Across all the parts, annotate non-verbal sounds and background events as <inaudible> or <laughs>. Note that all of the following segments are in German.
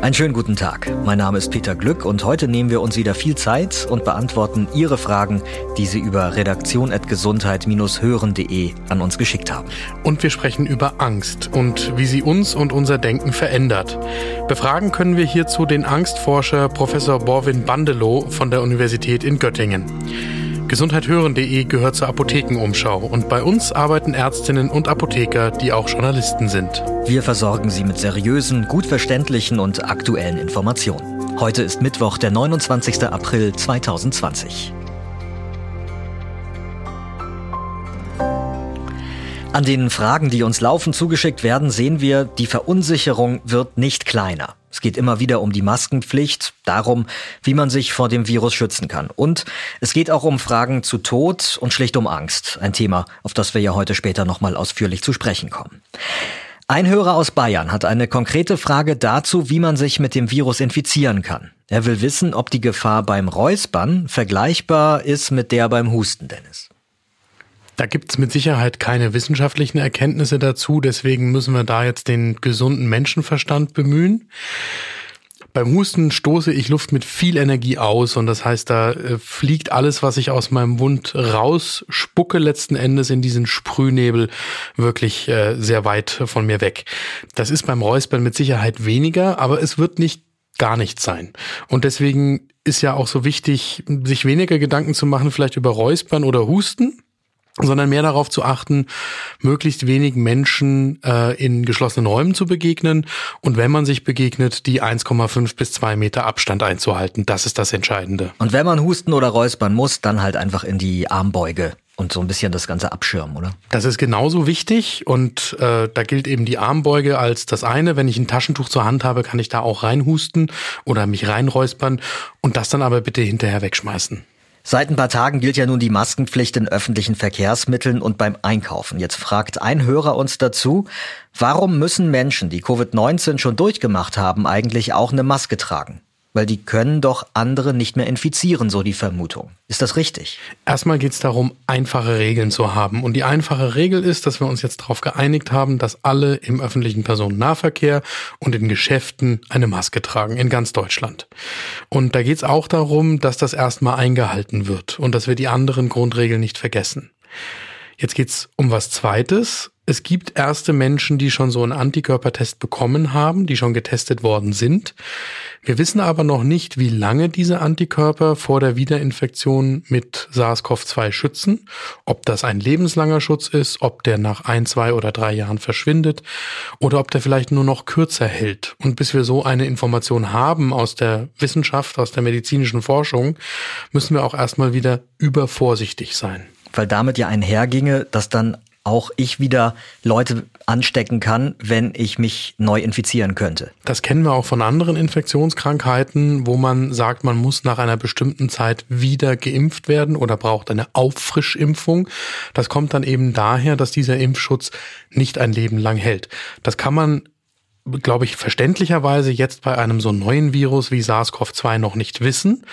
Einen schönen guten Tag. Mein Name ist Peter Glück und heute nehmen wir uns wieder viel Zeit und beantworten Ihre Fragen, die Sie über redaktion.gesundheit-hören.de an uns geschickt haben. Und wir sprechen über Angst und wie sie uns und unser Denken verändert. Befragen können wir hierzu den Angstforscher Professor Borwin Bandelow von der Universität in Göttingen. Gesundheithören.de gehört zur Apothekenumschau und bei uns arbeiten Ärztinnen und Apotheker, die auch Journalisten sind. Wir versorgen Sie mit seriösen, gut verständlichen und aktuellen Informationen. Heute ist Mittwoch, der 29. April 2020. An den Fragen, die uns laufend zugeschickt werden, sehen wir, die Verunsicherung wird nicht kleiner. Es geht immer wieder um die Maskenpflicht, darum, wie man sich vor dem Virus schützen kann. Und es geht auch um Fragen zu Tod und schlicht um Angst. Ein Thema, auf das wir ja heute später nochmal ausführlich zu sprechen kommen. Ein Hörer aus Bayern hat eine konkrete Frage dazu, wie man sich mit dem Virus infizieren kann. Er will wissen, ob die Gefahr beim Räuspern vergleichbar ist mit der beim Husten, Dennis. Da gibt es mit Sicherheit keine wissenschaftlichen Erkenntnisse dazu, deswegen müssen wir da jetzt den gesunden Menschenverstand bemühen. Beim Husten stoße ich Luft mit viel Energie aus und das heißt, da äh, fliegt alles, was ich aus meinem Mund rausspucke, letzten Endes in diesen Sprühnebel wirklich äh, sehr weit von mir weg. Das ist beim Räuspern mit Sicherheit weniger, aber es wird nicht gar nichts sein. Und deswegen ist ja auch so wichtig, sich weniger Gedanken zu machen, vielleicht über Räuspern oder Husten, sondern mehr darauf zu achten, möglichst wenig Menschen äh, in geschlossenen Räumen zu begegnen und wenn man sich begegnet, die 1,5 bis 2 Meter Abstand einzuhalten. Das ist das Entscheidende. Und wenn man husten oder räuspern muss, dann halt einfach in die Armbeuge und so ein bisschen das Ganze abschirmen, oder? Das ist genauso wichtig und äh, da gilt eben die Armbeuge als das eine. Wenn ich ein Taschentuch zur Hand habe, kann ich da auch reinhusten oder mich reinräuspern und das dann aber bitte hinterher wegschmeißen. Seit ein paar Tagen gilt ja nun die Maskenpflicht in öffentlichen Verkehrsmitteln und beim Einkaufen. Jetzt fragt ein Hörer uns dazu, warum müssen Menschen, die Covid-19 schon durchgemacht haben, eigentlich auch eine Maske tragen? Weil die können doch andere nicht mehr infizieren, so die Vermutung. Ist das richtig? Erstmal geht es darum, einfache Regeln zu haben. Und die einfache Regel ist, dass wir uns jetzt darauf geeinigt haben, dass alle im öffentlichen Personennahverkehr und in Geschäften eine Maske tragen, in ganz Deutschland. Und da geht es auch darum, dass das erstmal eingehalten wird und dass wir die anderen Grundregeln nicht vergessen. Jetzt geht's um was Zweites. Es gibt erste Menschen, die schon so einen Antikörpertest bekommen haben, die schon getestet worden sind. Wir wissen aber noch nicht, wie lange diese Antikörper vor der Wiederinfektion mit SARS-CoV-2 schützen, ob das ein lebenslanger Schutz ist, ob der nach ein, zwei oder drei Jahren verschwindet oder ob der vielleicht nur noch kürzer hält. Und bis wir so eine Information haben aus der Wissenschaft, aus der medizinischen Forschung, müssen wir auch erstmal wieder übervorsichtig sein weil damit ja einherginge, dass dann auch ich wieder Leute anstecken kann, wenn ich mich neu infizieren könnte. Das kennen wir auch von anderen Infektionskrankheiten, wo man sagt, man muss nach einer bestimmten Zeit wieder geimpft werden oder braucht eine Auffrischimpfung. Das kommt dann eben daher, dass dieser Impfschutz nicht ein Leben lang hält. Das kann man glaube ich, verständlicherweise jetzt bei einem so neuen Virus wie SARS-CoV-2 noch nicht wissen.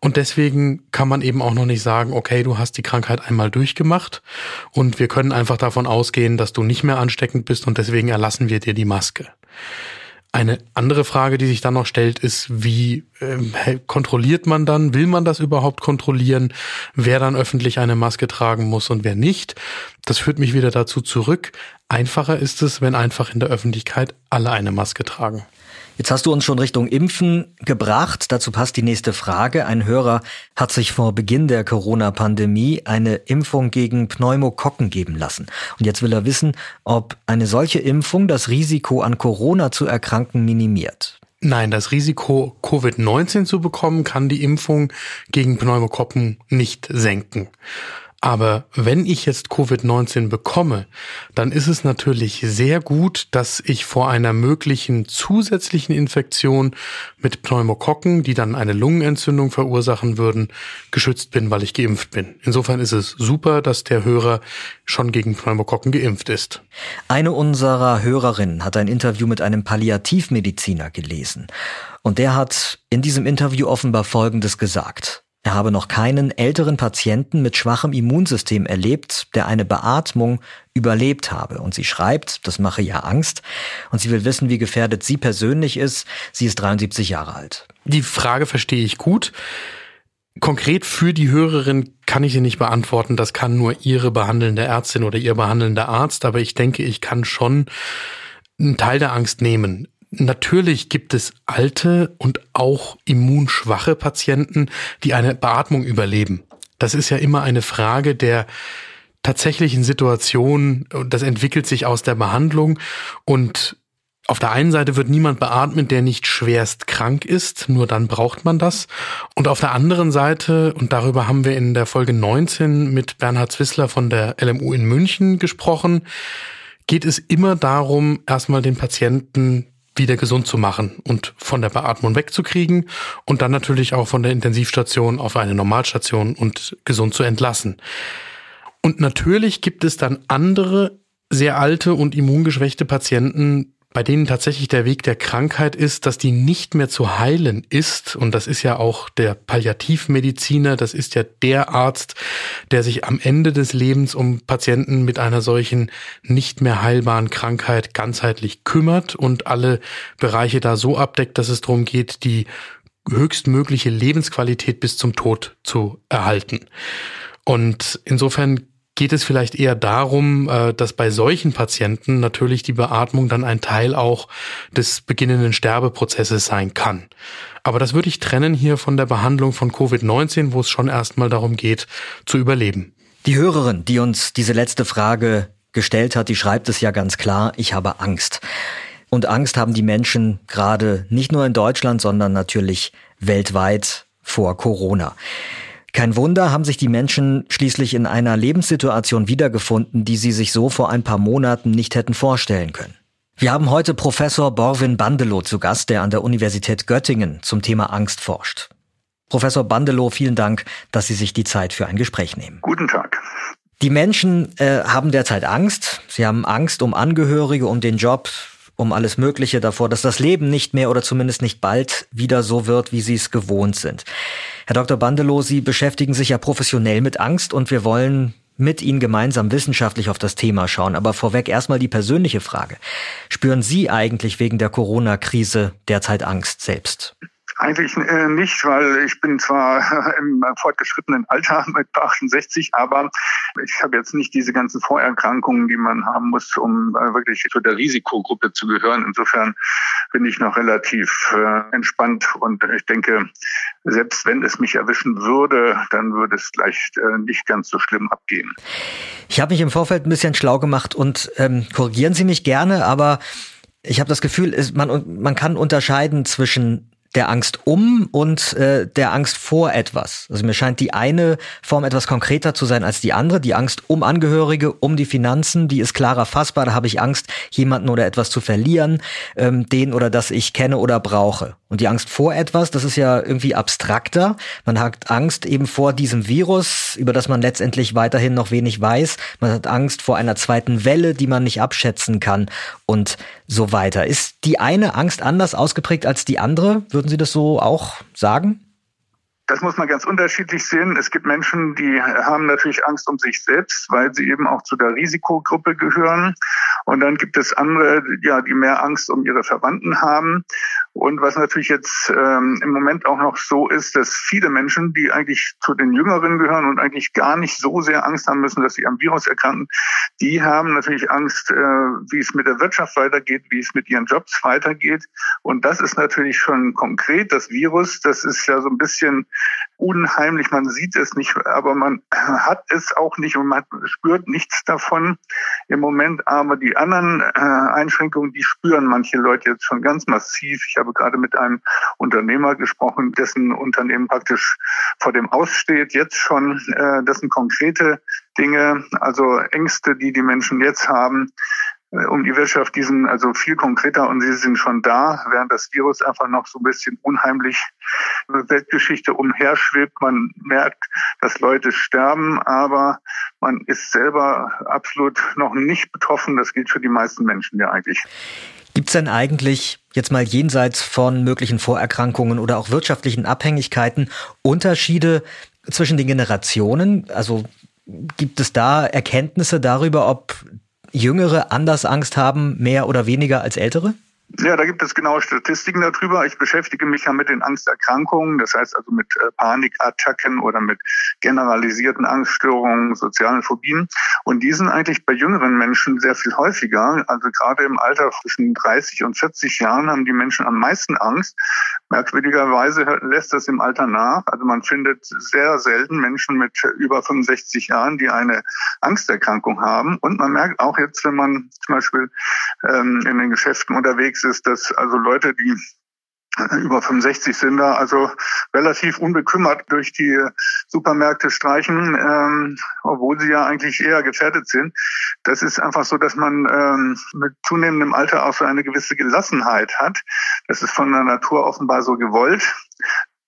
Und deswegen kann man eben auch noch nicht sagen, okay, du hast die Krankheit einmal durchgemacht und wir können einfach davon ausgehen, dass du nicht mehr ansteckend bist und deswegen erlassen wir dir die Maske. Eine andere Frage, die sich dann noch stellt, ist, wie äh, kontrolliert man dann? Will man das überhaupt kontrollieren? Wer dann öffentlich eine Maske tragen muss und wer nicht? Das führt mich wieder dazu zurück. Einfacher ist es, wenn einfach in der Öffentlichkeit alle eine Maske tragen. Jetzt hast du uns schon Richtung Impfen gebracht. Dazu passt die nächste Frage. Ein Hörer hat sich vor Beginn der Corona-Pandemie eine Impfung gegen Pneumokokken geben lassen. Und jetzt will er wissen, ob eine solche Impfung das Risiko an Corona zu erkranken minimiert. Nein, das Risiko, Covid-19 zu bekommen, kann die Impfung gegen Pneumokokken nicht senken. Aber wenn ich jetzt Covid-19 bekomme, dann ist es natürlich sehr gut, dass ich vor einer möglichen zusätzlichen Infektion mit Pneumokokken, die dann eine Lungenentzündung verursachen würden, geschützt bin, weil ich geimpft bin. Insofern ist es super, dass der Hörer schon gegen Pneumokokken geimpft ist. Eine unserer Hörerinnen hat ein Interview mit einem Palliativmediziner gelesen. Und der hat in diesem Interview offenbar Folgendes gesagt. Er habe noch keinen älteren Patienten mit schwachem Immunsystem erlebt, der eine Beatmung überlebt habe. Und sie schreibt, das mache ja Angst. Und sie will wissen, wie gefährdet sie persönlich ist. Sie ist 73 Jahre alt. Die Frage verstehe ich gut. Konkret für die Hörerin kann ich sie nicht beantworten. Das kann nur ihre behandelnde Ärztin oder ihr behandelnder Arzt. Aber ich denke, ich kann schon einen Teil der Angst nehmen. Natürlich gibt es alte und auch immunschwache Patienten, die eine Beatmung überleben. Das ist ja immer eine Frage der tatsächlichen Situation. Das entwickelt sich aus der Behandlung und auf der einen Seite wird niemand beatmet, der nicht schwerst krank ist, nur dann braucht man das. Und auf der anderen Seite, und darüber haben wir in der Folge 19 mit Bernhard Zwissler von der LMU in München gesprochen, geht es immer darum, erstmal den Patienten wieder gesund zu machen und von der Beatmung wegzukriegen und dann natürlich auch von der Intensivstation auf eine Normalstation und gesund zu entlassen. Und natürlich gibt es dann andere sehr alte und immungeschwächte Patienten, bei denen tatsächlich der Weg der Krankheit ist, dass die nicht mehr zu heilen ist. Und das ist ja auch der Palliativmediziner, das ist ja der Arzt, der sich am Ende des Lebens um Patienten mit einer solchen nicht mehr heilbaren Krankheit ganzheitlich kümmert und alle Bereiche da so abdeckt, dass es darum geht, die höchstmögliche Lebensqualität bis zum Tod zu erhalten. Und insofern geht es vielleicht eher darum, äh, dass bei solchen Patienten natürlich die Beatmung dann ein Teil auch des beginnenden Sterbeprozesses sein kann. Aber das würde ich trennen hier von der Behandlung von Covid-19, wo es schon erstmal darum geht, zu überleben. Die Hörerin, die uns diese letzte Frage gestellt hat, die schreibt es ja ganz klar, ich habe Angst. Und Angst haben die Menschen gerade nicht nur in Deutschland, sondern natürlich weltweit vor Corona. Kein Wunder, haben sich die Menschen schließlich in einer Lebenssituation wiedergefunden, die sie sich so vor ein paar Monaten nicht hätten vorstellen können. Wir haben heute Professor Borwin Bandelow zu Gast, der an der Universität Göttingen zum Thema Angst forscht. Professor Bandelow, vielen Dank, dass Sie sich die Zeit für ein Gespräch nehmen. Guten Tag. Die Menschen äh, haben derzeit Angst. Sie haben Angst um Angehörige, um den Job, um alles Mögliche davor, dass das Leben nicht mehr oder zumindest nicht bald wieder so wird, wie sie es gewohnt sind. Herr Dr. Bandelow, Sie beschäftigen sich ja professionell mit Angst und wir wollen mit Ihnen gemeinsam wissenschaftlich auf das Thema schauen. Aber vorweg erstmal die persönliche Frage. Spüren Sie eigentlich wegen der Corona-Krise derzeit Angst selbst? Eigentlich äh, nicht, weil ich bin zwar <laughs> im fortgeschrittenen Alter <laughs> mit 68, aber ich habe jetzt nicht diese ganzen Vorerkrankungen, die man haben muss, um äh, wirklich zu der Risikogruppe zu gehören. Insofern bin ich noch relativ äh, entspannt und ich denke, selbst wenn es mich erwischen würde, dann würde es gleich nicht ganz so schlimm abgehen. Ich habe mich im Vorfeld ein bisschen schlau gemacht und ähm, korrigieren Sie mich gerne, aber ich habe das Gefühl, man, man kann unterscheiden zwischen der Angst um und äh, der Angst vor etwas. Also mir scheint die eine Form etwas konkreter zu sein als die andere. Die Angst um Angehörige, um die Finanzen, die ist klarer fassbar. Da habe ich Angst, jemanden oder etwas zu verlieren, ähm, den oder das ich kenne oder brauche. Und die Angst vor etwas, das ist ja irgendwie abstrakter. Man hat Angst eben vor diesem Virus, über das man letztendlich weiterhin noch wenig weiß. Man hat Angst vor einer zweiten Welle, die man nicht abschätzen kann und so weiter. Ist die eine Angst anders ausgeprägt als die andere? Würden Sie das so auch sagen? Das muss man ganz unterschiedlich sehen. Es gibt Menschen, die haben natürlich Angst um sich selbst, weil sie eben auch zu der Risikogruppe gehören. Und dann gibt es andere, ja, die mehr Angst um ihre Verwandten haben. Und was natürlich jetzt ähm, im Moment auch noch so ist, dass viele Menschen, die eigentlich zu den Jüngeren gehören und eigentlich gar nicht so sehr Angst haben müssen, dass sie am Virus erkranken, die haben natürlich Angst, äh, wie es mit der Wirtschaft weitergeht, wie es mit ihren Jobs weitergeht. Und das ist natürlich schon konkret. Das Virus, das ist ja so ein bisschen unheimlich. Man sieht es nicht, aber man <clears throat> hat es auch nicht und man spürt nichts davon im Moment. Aber die anderen äh, Einschränkungen, die spüren manche Leute jetzt schon ganz massiv. Ich habe gerade mit einem Unternehmer gesprochen, dessen Unternehmen praktisch vor dem Aussteht, jetzt schon. Äh, das sind konkrete Dinge, also Ängste, die die Menschen jetzt haben, äh, um die Wirtschaft, die sind also viel konkreter und sie sind schon da, während das Virus einfach noch so ein bisschen unheimlich Weltgeschichte umherschwebt. Man merkt, dass Leute sterben, aber man ist selber absolut noch nicht betroffen. Das gilt für die meisten Menschen ja eigentlich. Gibt es denn eigentlich jetzt mal jenseits von möglichen Vorerkrankungen oder auch wirtschaftlichen Abhängigkeiten Unterschiede zwischen den Generationen? Also gibt es da Erkenntnisse darüber, ob Jüngere anders Angst haben, mehr oder weniger als Ältere? Ja, da gibt es genaue Statistiken darüber. Ich beschäftige mich ja mit den Angsterkrankungen, das heißt also mit äh, Panikattacken oder mit generalisierten Angststörungen, sozialen Phobien. Und die sind eigentlich bei jüngeren Menschen sehr viel häufiger. Also gerade im Alter zwischen 30 und 40 Jahren haben die Menschen am meisten Angst. Merkwürdigerweise lässt das im Alter nach. Also man findet sehr selten Menschen mit über 65 Jahren, die eine Angsterkrankung haben. Und man merkt auch jetzt, wenn man zum Beispiel ähm, in den Geschäften unterwegs unterwegs ist, dass also Leute, die über 65 sind da also relativ unbekümmert durch die Supermärkte streichen, ähm, obwohl sie ja eigentlich eher gefährdet sind. Das ist einfach so, dass man ähm, mit zunehmendem Alter auch so eine gewisse Gelassenheit hat. Das ist von der Natur offenbar so gewollt.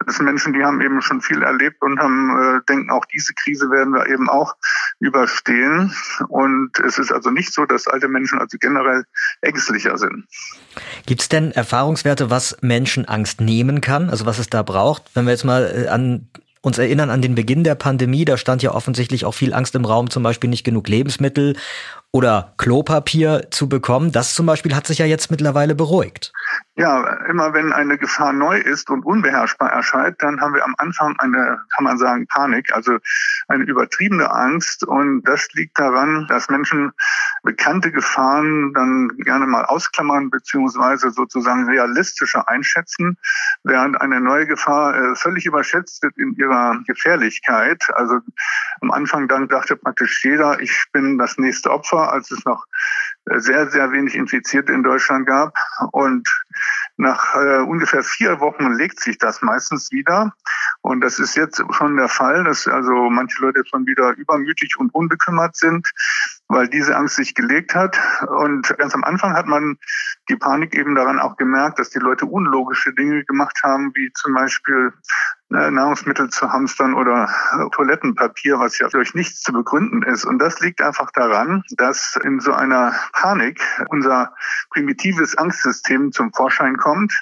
Das sind Menschen, die haben eben schon viel erlebt und haben, äh, denken, auch diese Krise werden wir eben auch überstehen. Und es ist also nicht so, dass alte Menschen also generell ängstlicher sind. Gibt es denn Erfahrungswerte, was Menschen Angst nehmen kann? Also was es da braucht? Wenn wir jetzt mal äh, an uns erinnern an den Beginn der Pandemie, da stand ja offensichtlich auch viel Angst im Raum, zum Beispiel nicht genug Lebensmittel oder Klopapier zu bekommen. Das zum Beispiel hat sich ja jetzt mittlerweile beruhigt. Ja, immer wenn eine Gefahr neu ist und unbeherrschbar erscheint, dann haben wir am Anfang eine, kann man sagen, Panik, also eine übertriebene Angst. Und das liegt daran, dass Menschen bekannte Gefahren dann gerne mal ausklammern beziehungsweise sozusagen realistischer einschätzen, während eine neue Gefahr äh, völlig überschätzt wird in ihrer Gefährlichkeit. Also am Anfang dann dachte praktisch jeder, ich bin das nächste Opfer, als es noch äh, sehr, sehr wenig Infizierte in Deutschland gab. Und nach äh, ungefähr vier Wochen legt sich das meistens wieder. Und das ist jetzt schon der Fall, dass also manche Leute schon wieder übermütig und unbekümmert sind, weil diese Angst sich gelegt hat. Und ganz am Anfang hat man die Panik eben daran auch gemerkt, dass die Leute unlogische Dinge gemacht haben, wie zum Beispiel äh, Nahrungsmittel zu hamstern oder äh, Toilettenpapier, was ja durch nichts zu begründen ist. Und das liegt einfach daran, dass in so einer Panik unser primitives Angstsystem zum Vorschein kommt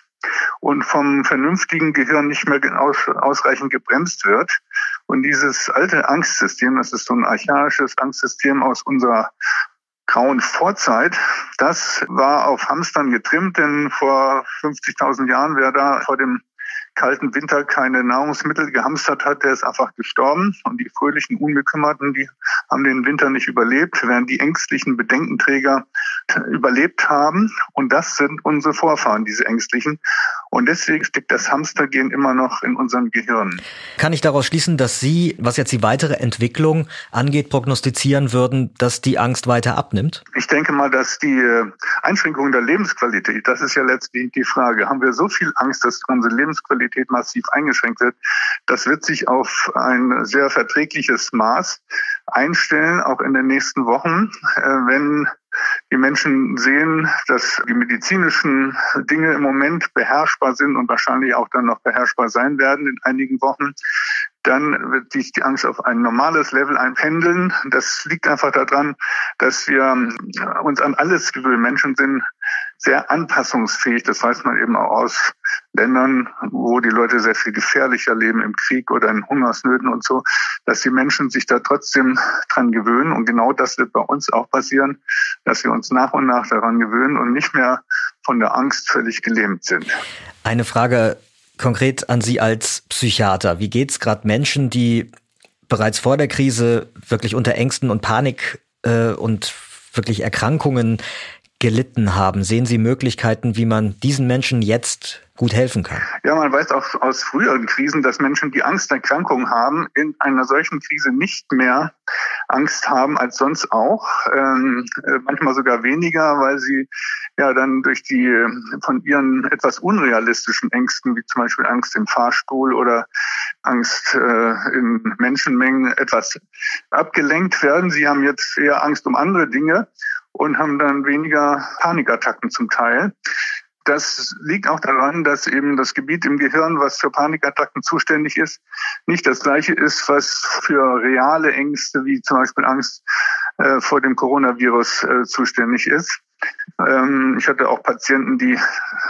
und vom vernünftigen Gehirn nicht mehr aus, ausreichend gebremst wird. Und dieses alte Angstsystem, das ist so ein archaisches Angstsystem aus unserer grauen Vorzeit, das war auf Hamstern getrimmt, denn vor 50.000 Jahren, wer da vor dem kalten Winter keine Nahrungsmittel gehamstert hat, der ist einfach gestorben. Und die fröhlichen Unbekümmerten, die haben den Winter nicht überlebt, während die ängstlichen Bedenkenträger überlebt haben. Und das sind unsere Vorfahren, diese ängstlichen. Und deswegen steckt das Hamstergehen immer noch in unserem Gehirn. Kann ich daraus schließen, dass Sie, was jetzt die weitere Entwicklung angeht, prognostizieren würden, dass die Angst weiter abnimmt? Ich denke mal, dass die äh, Einschränkung der Lebensqualität, das ist ja letztlich die Frage, haben wir so viel Angst, dass unsere Lebensqualität Mobilität massiv eingeschränkt wird. Das wird sich auf ein sehr verträgliches Maß einstellen, auch in den nächsten Wochen, äh, wenn die Menschen sehen, dass die medizinischen Dinge im Moment beherrschbar sind und wahrscheinlich auch dann noch beherrschbar sein werden in einigen Wochen, dann wird sich die Angst auf ein normales Level einpendeln. Das liegt einfach daran, dass wir uns an alles gewöhnen. Menschen sind sehr anpassungsfähig. Das weiß man eben auch aus Ländern, wo die Leute sehr viel gefährlicher leben im Krieg oder in Hungersnöten und so, dass die Menschen sich da trotzdem dran gewöhnen. Und genau das wird bei uns auch passieren, dass wir uns nach und nach daran gewöhnen und nicht mehr von der Angst völlig gelähmt sind. Eine Frage konkret an Sie als Psychiater. Wie geht es gerade Menschen, die bereits vor der Krise wirklich unter Ängsten und Panik äh, und wirklich Erkrankungen gelitten haben. Sehen Sie Möglichkeiten, wie man diesen Menschen jetzt gut helfen kann? Ja, man weiß auch aus früheren Krisen, dass Menschen, die Angsterkrankungen haben, in einer solchen Krise nicht mehr Angst haben als sonst auch. Ähm, äh, manchmal sogar weniger, weil sie ja dann durch die von ihren etwas unrealistischen Ängsten, wie zum Beispiel Angst im Fahrstuhl oder Angst äh, in Menschenmengen, etwas abgelenkt werden. Sie haben jetzt eher Angst um andere Dinge und haben dann weniger Panikattacken zum Teil. Das liegt auch daran, dass eben das Gebiet im Gehirn, was für Panikattacken zuständig ist, nicht das gleiche ist, was für reale Ängste wie zum Beispiel Angst äh, vor dem Coronavirus äh, zuständig ist. Ähm, ich hatte auch Patienten, die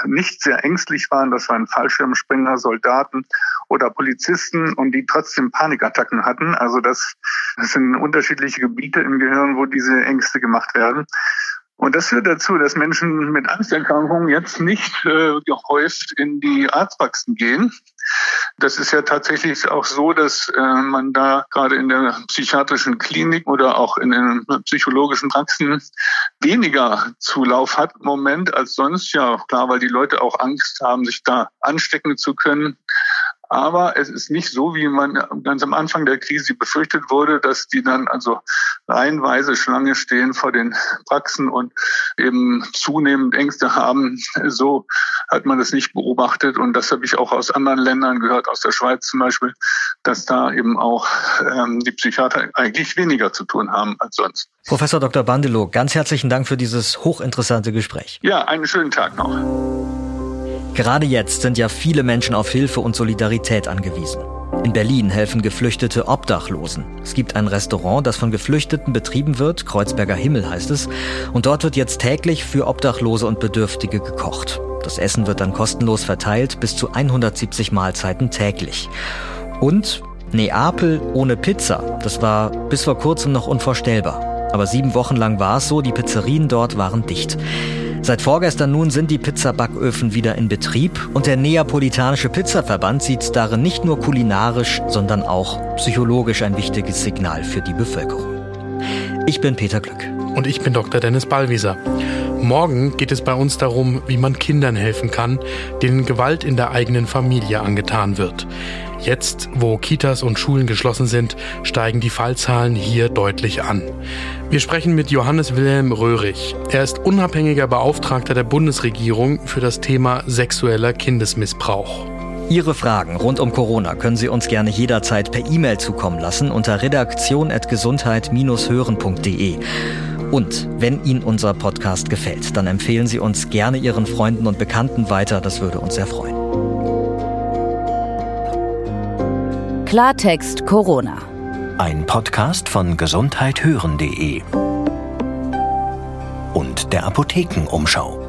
nicht sehr ängstlich waren. Das waren Fallschirmspringer, Soldaten oder Polizisten und die trotzdem Panikattacken hatten. Also das, das sind unterschiedliche Gebiete im Gehirn, wo diese Ängste gemacht werden. Und das führt dazu, dass Menschen mit Angsterkrankungen jetzt nicht äh, gehäuft in die Arztpraxen gehen. Das ist ja tatsächlich auch so, dass äh, man da gerade in der psychiatrischen Klinik oder auch in den psychologischen Praxen weniger Zulauf hat im Moment als sonst. Ja, klar, weil die Leute auch Angst haben, sich da anstecken zu können. Aber es ist nicht so, wie man ganz am Anfang der Krise befürchtet wurde, dass die dann also reihenweise Schlange stehen vor den Praxen und eben zunehmend Ängste haben. So hat man das nicht beobachtet. Und das habe ich auch aus anderen Ländern gehört, aus der Schweiz zum Beispiel, dass da eben auch ähm, die Psychiater eigentlich weniger zu tun haben als sonst. Professor Dr. Bandelow, ganz herzlichen Dank für dieses hochinteressante Gespräch. Ja, einen schönen Tag noch. Gerade jetzt sind ja viele Menschen auf Hilfe und Solidarität angewiesen. In Berlin helfen Geflüchtete Obdachlosen. Es gibt ein Restaurant, das von Geflüchteten betrieben wird, Kreuzberger Himmel heißt es, und dort wird jetzt täglich für Obdachlose und Bedürftige gekocht. Das Essen wird dann kostenlos verteilt, bis zu 170 Mahlzeiten täglich. Und Neapel ohne Pizza, das war bis vor kurzem noch unvorstellbar. Aber sieben Wochen lang war es so, die Pizzerien dort waren dicht. Seit vorgestern nun sind die Pizzabacköfen wieder in Betrieb und der Neapolitanische Pizzaverband sieht darin nicht nur kulinarisch, sondern auch psychologisch ein wichtiges Signal für die Bevölkerung. Ich bin Peter Glück. Und ich bin Dr. Dennis Ballwieser. Morgen geht es bei uns darum, wie man Kindern helfen kann, denen Gewalt in der eigenen Familie angetan wird. Jetzt, wo Kitas und Schulen geschlossen sind, steigen die Fallzahlen hier deutlich an. Wir sprechen mit Johannes Wilhelm Röhrig. Er ist unabhängiger Beauftragter der Bundesregierung für das Thema sexueller Kindesmissbrauch. Ihre Fragen rund um Corona können Sie uns gerne jederzeit per E-Mail zukommen lassen unter redaktion.gesundheit-hören.de. Und wenn Ihnen unser Podcast gefällt, dann empfehlen Sie uns gerne Ihren Freunden und Bekannten weiter, das würde uns sehr freuen. Klartext Corona. Ein Podcast von gesundheithören.de und der Apothekenumschau.